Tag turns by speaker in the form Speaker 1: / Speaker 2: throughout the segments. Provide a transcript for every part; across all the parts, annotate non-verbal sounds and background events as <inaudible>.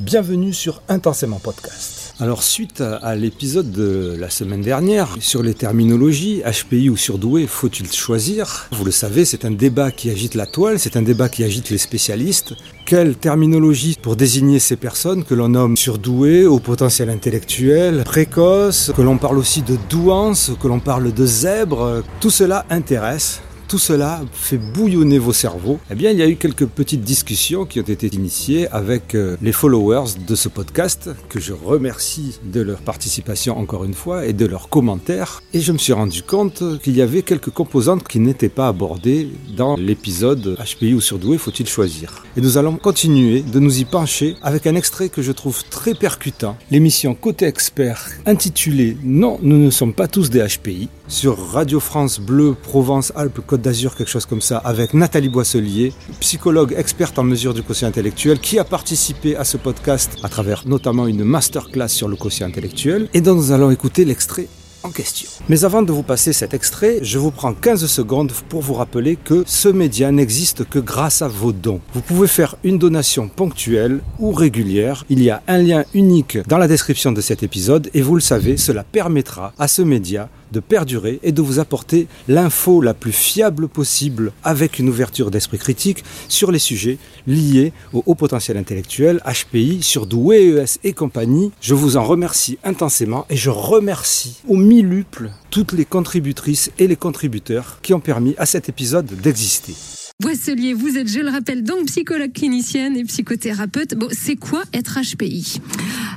Speaker 1: Bienvenue sur Intensément Podcast. Alors suite à, l'épisode de la semaine dernière sur les terminologies, HPI ou surdoué, faut-il choisir? Vous le savez, c'est un débat qui agite la toile, c'est un débat qui agite les spécialistes. Quelle terminologie pour désigner ces personnes que l'on nomme surdouées, au potentiel intellectuel, précoce, que l'on parle aussi de douance, que l'on parle de zèbre? Tout cela intéresse tout cela fait bouillonner vos cerveaux, eh bien, il y a eu quelques petites discussions qui ont été initiées avec euh, les followers de ce podcast, que je remercie de leur participation encore une fois et de leurs commentaires. Et je me suis rendu compte qu'il y avait quelques composantes qui n'étaient pas abordées dans l'épisode HPI ou surdoué, faut-il choisir. Et nous allons continuer de nous y pencher avec un extrait que je trouve très percutant, l'émission Côté Expert intitulée Non, nous ne sommes pas tous des HPI sur Radio France Bleu, Provence, Alpes, Côte d'Azur, quelque chose comme ça, avec Nathalie Boisselier, psychologue experte en mesure du quotient intellectuel, qui a participé à ce podcast à travers notamment une masterclass sur le quotient intellectuel, et dont nous allons écouter l'extrait en question. Mais avant de vous passer cet extrait, je vous prends 15 secondes pour vous rappeler que ce média n'existe que grâce à vos dons. Vous pouvez faire une donation ponctuelle ou régulière. Il y a un lien unique dans la description de cet épisode et vous le savez, cela permettra à ce média de perdurer et de vous apporter l'info la plus fiable possible avec une ouverture d'esprit critique sur les sujets liés au haut potentiel intellectuel, HPI, surdoué, ES et compagnie. Je vous en remercie intensément et je remercie au miluple toutes les contributrices et les contributeurs qui ont permis à cet épisode d'exister.
Speaker 2: Boisselier, vous êtes, je le rappelle, donc psychologue clinicienne et psychothérapeute. Bon, c'est quoi être HPI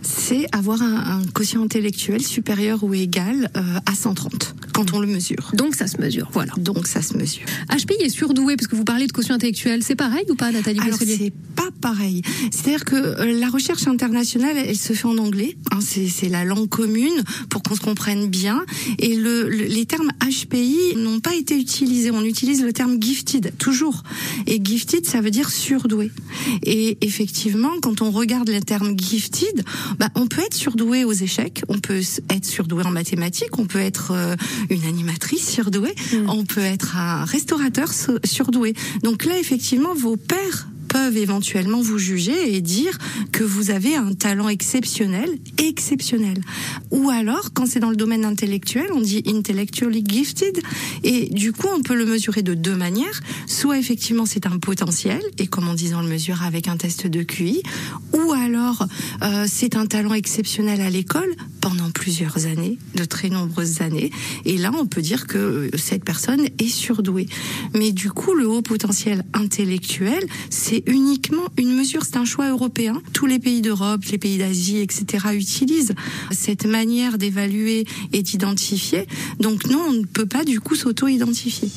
Speaker 3: C'est avoir un, quotient intellectuel supérieur ou égal euh, à 130 quand on le mesure.
Speaker 2: Donc ça se mesure, voilà.
Speaker 3: Donc ça se mesure.
Speaker 2: HPI est surdoué parce que vous parlez de quotient intellectuel. C'est pareil ou pas, Nathalie
Speaker 3: Alors c'est pas pareil. C'est-à-dire que euh, la recherche internationale, elle se fait en anglais. Hein, c'est la langue commune pour qu'on se comprenne bien. Et le, les termes HPI n'ont pas été utilisés. On utilise le terme gifted toujours et gifted, ça veut dire surdoué. Et effectivement, quand on regarde le terme gifted, bah, on peut être surdoué aux échecs, on peut être surdoué en mathématiques, on peut être euh, une animatrice surdouée, mm. on peut être un restaurateur surdoué. Donc là, effectivement, vos pères peuvent éventuellement vous juger et dire que vous avez un talent exceptionnel, exceptionnel. Ou alors, quand c'est dans le domaine intellectuel, on dit intellectually gifted, et du coup, on peut le mesurer de deux manières. Soit effectivement, c'est un potentiel, et comme on dit, on le mesure avec un test de QI, ou alors euh, c'est un talent exceptionnel à l'école pendant plusieurs années, de très nombreuses années, et là, on peut dire que euh, cette personne est surdouée. Mais du coup, le haut potentiel intellectuel, c'est uniquement une mesure, c'est un choix européen. Tous les pays d'Europe, les pays d'Asie, etc. utilisent cette manière d'évaluer et d'identifier. Donc non, on ne peut pas du coup s'auto-identifier.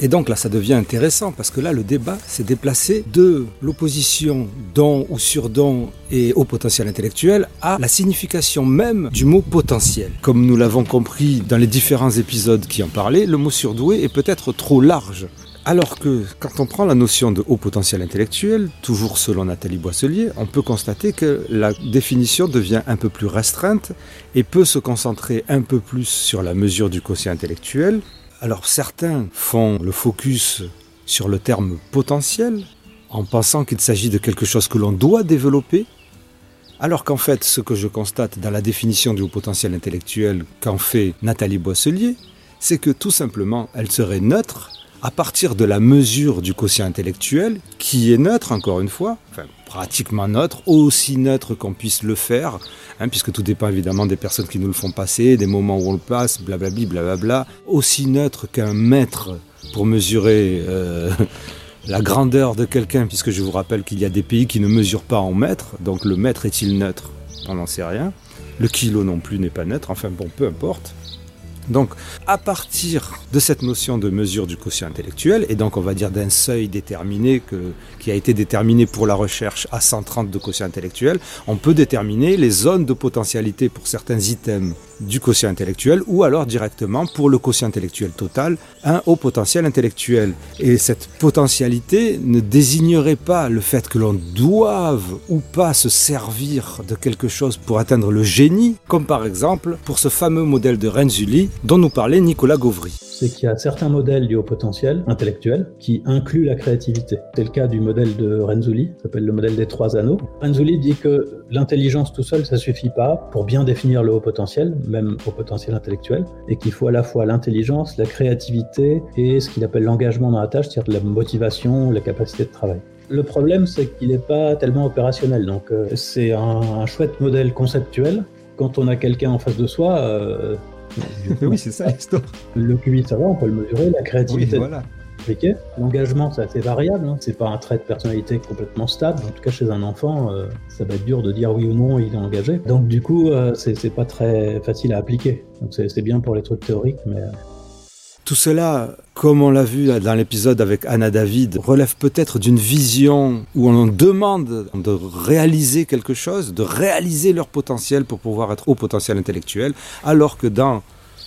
Speaker 1: Et donc là, ça devient intéressant parce que là, le débat s'est déplacé de l'opposition don ou surdon et au potentiel intellectuel à la signification même du mot potentiel. Comme nous l'avons compris dans les différents épisodes qui en parlaient, le mot surdoué est peut-être trop large alors que quand on prend la notion de haut potentiel intellectuel, toujours selon Nathalie Boisselier, on peut constater que la définition devient un peu plus restreinte et peut se concentrer un peu plus sur la mesure du quotient intellectuel. Alors certains font le focus sur le terme potentiel en pensant qu'il s'agit de quelque chose que l'on doit développer, alors qu'en fait ce que je constate dans la définition du haut potentiel intellectuel qu'en fait Nathalie Boisselier, c'est que tout simplement elle serait neutre à partir de la mesure du quotient intellectuel, qui est neutre encore une fois, enfin pratiquement neutre, aussi neutre qu'on puisse le faire, hein, puisque tout dépend évidemment des personnes qui nous le font passer, des moments où on le passe, blablabla, blablabla, aussi neutre qu'un mètre pour mesurer euh, <laughs> la grandeur de quelqu'un, puisque je vous rappelle qu'il y a des pays qui ne mesurent pas en mètres, donc le mètre est-il neutre? On n'en sait rien. Le kilo non plus n'est pas neutre, enfin bon, peu importe. Donc, à partir de cette notion de mesure du quotient intellectuel, et donc on va dire d'un seuil déterminé qui a été déterminé pour la recherche à 130 de quotient intellectuel, on peut déterminer les zones de potentialité pour certains items du quotient intellectuel ou alors directement pour le quotient intellectuel total, un haut potentiel intellectuel. Et cette potentialité ne désignerait pas le fait que l'on doive ou pas se servir de quelque chose pour atteindre le génie, comme par exemple pour ce fameux modèle de Renzulli dont nous parlait Nicolas Gauvry.
Speaker 4: C'est qu'il y a certains modèles du haut potentiel intellectuel qui incluent la créativité. C'est le cas du modèle de Renzulli, qui s'appelle le modèle des trois anneaux. Renzulli dit que l'intelligence tout seul, ça suffit pas pour bien définir le haut potentiel, même au potentiel intellectuel, et qu'il faut à la fois l'intelligence, la créativité et ce qu'il appelle l'engagement dans la tâche, c'est-à-dire la motivation, la capacité de travail. Le problème, c'est qu'il n'est pas tellement opérationnel. Donc, euh, c'est un, chouette modèle conceptuel. Quand on a quelqu'un en face de soi, euh,
Speaker 1: oui, c'est ça l'histoire.
Speaker 4: Le QI, ça va, on peut le mesurer. La créativité,
Speaker 1: oui, voilà.
Speaker 4: L'engagement, c'est assez variable. Hein. C'est pas un trait de personnalité complètement stable. En tout cas, chez un enfant, euh, ça va être dur de dire oui ou non, il est engagé. Donc, du coup, c'est pas très facile à appliquer. Donc, c'est bien pour les trucs théoriques, mais
Speaker 1: tout cela, comme on l'a vu dans l'épisode avec Anna David, relève peut-être d'une vision où on demande de réaliser quelque chose, de réaliser leur potentiel pour pouvoir être au potentiel intellectuel, alors que dans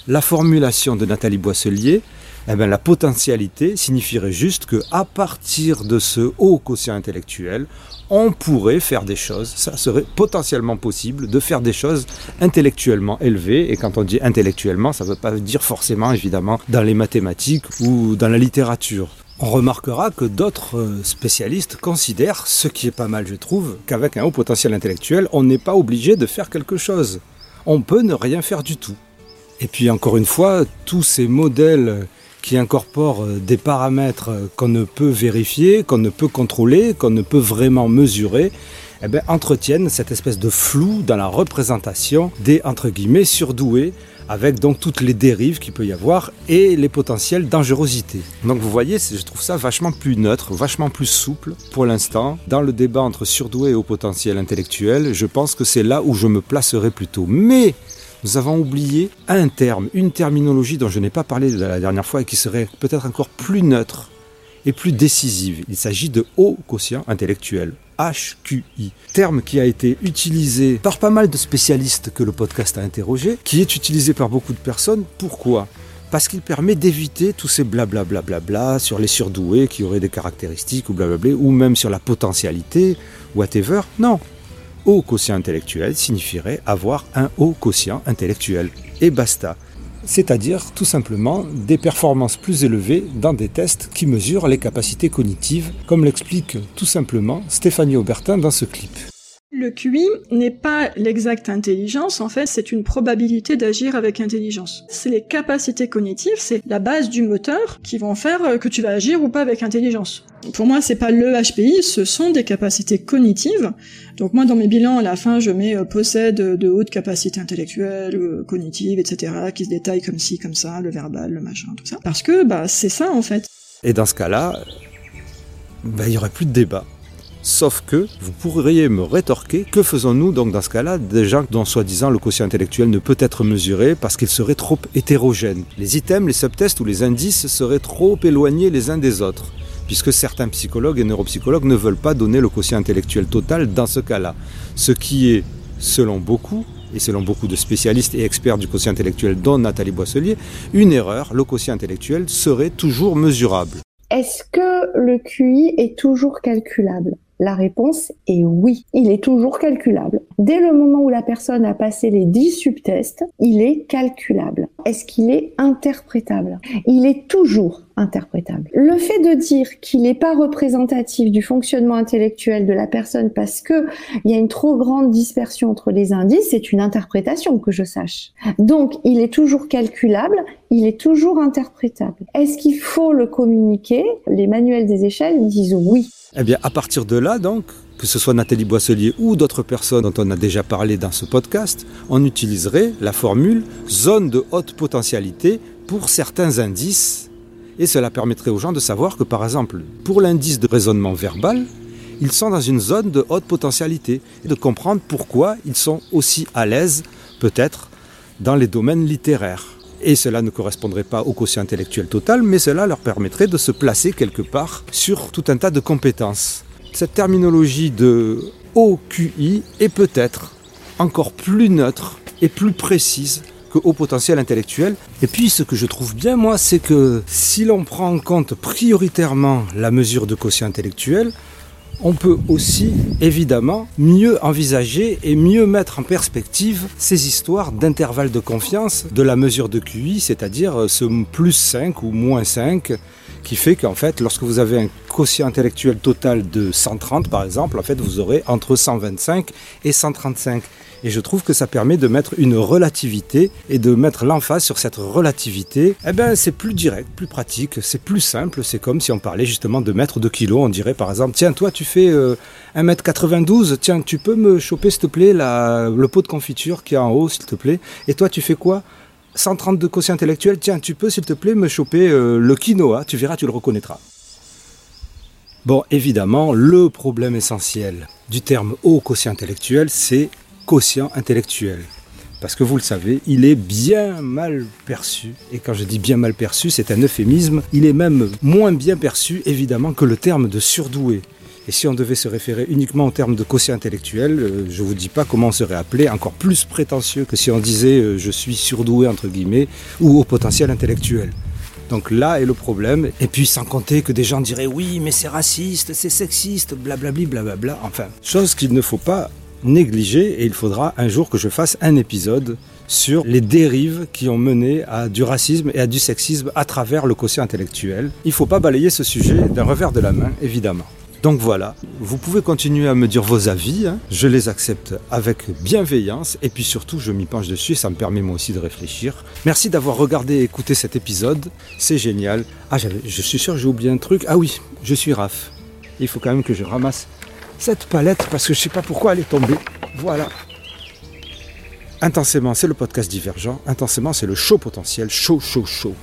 Speaker 1: la formulation de Nathalie Boisselier, eh bien, la potentialité signifierait juste que à partir de ce haut quotient intellectuel, on pourrait faire des choses, ça serait potentiellement possible de faire des choses intellectuellement élevées. Et quand on dit intellectuellement, ça ne veut pas dire forcément, évidemment, dans les mathématiques ou dans la littérature. On remarquera que d'autres euh, spécialistes considèrent, ce qui est pas mal je trouve, qu'avec un haut potentiel intellectuel, on n'est pas obligé de faire quelque chose. On peut ne rien faire du tout. Et puis encore une fois, tous ces modèles qui incorpore euh, des paramètres euh, qu'on ne peut vérifier, qu'on ne peut contrôler, qu'on ne peut vraiment mesurer, eh bien, entretiennent cette espèce de flou dans la représentation des entre guillemets surdoués avec donc toutes les dérives qu'il peut y avoir et les potentielles dangerosités. Donc vous voyez, je trouve ça vachement plus neutre, vachement plus souple pour l'instant. Dans le débat entre surdoué et haut potentiel intellectuel, je pense que c'est là où je me placerai plutôt. Mais nous avons oublié un terme, une terminologie dont je n'ai pas parlé la dernière fois et qui serait peut-être encore plus neutre et plus décisive. Il s'agit de haut quotient intellectuel. HQI, terme qui a été utilisé par pas mal de spécialistes que le podcast a interrogé, qui est utilisé par beaucoup de personnes. Pourquoi? Parce qu'il permet d'éviter tous ces blablabla bla bla sur les surdoués qui auraient des caractéristiques ou blablabla, ou même sur la potentialité, whatever. Non, haut quotient intellectuel signifierait avoir un haut quotient intellectuel. Et basta. C'est-à-dire tout simplement des performances plus élevées dans des tests qui mesurent les capacités cognitives, comme l'explique tout simplement Stéphanie Aubertin dans ce clip.
Speaker 5: Le QI n'est pas l'exacte intelligence, en fait, c'est une probabilité d'agir avec intelligence. C'est les capacités cognitives, c'est la base du moteur qui vont faire que tu vas agir ou pas avec intelligence. Pour moi, c'est pas le HPI, ce sont des capacités cognitives. Donc moi, dans mes bilans, à la fin, je mets euh, possède de hautes capacités intellectuelles, euh, cognitives, etc., qui se détaillent comme ci, comme ça, le verbal, le machin, tout ça. Parce que, bah, c'est ça, en fait.
Speaker 1: Et dans ce cas-là, bah, il y aurait plus de débat. Sauf que vous pourriez me rétorquer, que faisons-nous donc dans ce cas-là? Des gens dont soi-disant le quotient intellectuel ne peut être mesuré parce qu'il serait trop hétérogène Les items, les subtests ou les indices seraient trop éloignés les uns des autres puisque certains psychologues et neuropsychologues ne veulent pas donner le quotient intellectuel total dans ce cas-là. Ce qui est, selon beaucoup, et selon beaucoup de spécialistes et experts du quotient intellectuel, dont Nathalie Boisselier, une erreur, le quotient intellectuel serait toujours mesurable.
Speaker 6: Est-ce que le QI est toujours calculable? La réponse est oui. Il est toujours calculable. Dès le moment où la personne a passé les 10 subtests, il est calculable. Est-ce qu'il est interprétable? Il est toujours interprétable. Le fait de dire qu'il n'est pas représentatif du fonctionnement intellectuel de la personne parce que il y a une trop grande dispersion entre les indices, c'est une interprétation que je sache. Donc, il est toujours calculable, il est toujours interprétable. Est-ce qu'il faut le communiquer? Les manuels des échelles disent oui.
Speaker 1: Eh bien, à partir de là, donc, que ce soit Nathalie Boisselier ou d'autres personnes dont on a déjà parlé dans ce podcast, on utiliserait la formule zone de haute potentialité pour certains indices. Et cela permettrait aux gens de savoir que, par exemple, pour l'indice de raisonnement verbal, ils sont dans une zone de haute potentialité et de comprendre pourquoi ils sont aussi à l'aise, peut-être, dans les domaines littéraires. Et cela ne correspondrait pas au quotient intellectuel total, mais cela leur permettrait de se placer quelque part sur tout un tas de compétences. Cette terminologie de OQI est peut-être encore plus neutre et plus précise haut potentiel intellectuel. Et puis ce que je trouve bien moi, c'est que si l'on prend en compte prioritairement la mesure de quotient intellectuel, on peut aussi évidemment mieux envisager et mieux mettre en perspective ces histoires d'intervalle de confiance de la mesure de QI, c'est-à-dire ce plus 5 ou moins 5 qui fait qu'en fait, lorsque vous avez un quotient intellectuel total de 130 par exemple, en fait, vous aurez entre 125 et 135. Et je trouve que ça permet de mettre une relativité et de mettre l'emphase sur cette relativité. Eh bien, c'est plus direct, plus pratique, c'est plus simple. C'est comme si on parlait justement de mètres de kilos. On dirait par exemple, tiens, toi, tu fais 1m92. Euh, tiens, tu peux me choper, s'il te plaît, la, le pot de confiture qui est en haut, s'il te plaît. Et toi, tu fais quoi? 132 quotient intellectuel, tiens, tu peux s'il te plaît me choper euh, le quinoa, tu verras, tu le reconnaîtras. Bon, évidemment, le problème essentiel du terme haut quotient intellectuel, c'est quotient intellectuel. Parce que vous le savez, il est bien mal perçu. Et quand je dis bien mal perçu, c'est un euphémisme. Il est même moins bien perçu, évidemment, que le terme de surdoué. Et si on devait se référer uniquement en termes de quotient intellectuel, euh, je ne vous dis pas comment on serait appelé, encore plus prétentieux que si on disait euh, je suis surdoué entre guillemets ou au potentiel intellectuel. Donc là est le problème. Et puis sans compter que des gens diraient oui mais c'est raciste, c'est sexiste, blablabli, blablabla. Enfin, chose qu'il ne faut pas négliger et il faudra un jour que je fasse un épisode sur les dérives qui ont mené à du racisme et à du sexisme à travers le quotient intellectuel. Il ne faut pas balayer ce sujet d'un revers de la main, évidemment. Donc voilà, vous pouvez continuer à me dire vos avis, hein. je les accepte avec bienveillance et puis surtout je m'y penche dessus ça me permet moi aussi de réfléchir. Merci d'avoir regardé et écouté cet épisode, c'est génial. Ah je suis sûr j'ai oublié un truc, ah oui, je suis Raph. Il faut quand même que je ramasse cette palette parce que je ne sais pas pourquoi elle est tombée. Voilà. Intensément, c'est le podcast divergent. Intensément, c'est le show potentiel. Chaud, chaud, chaud.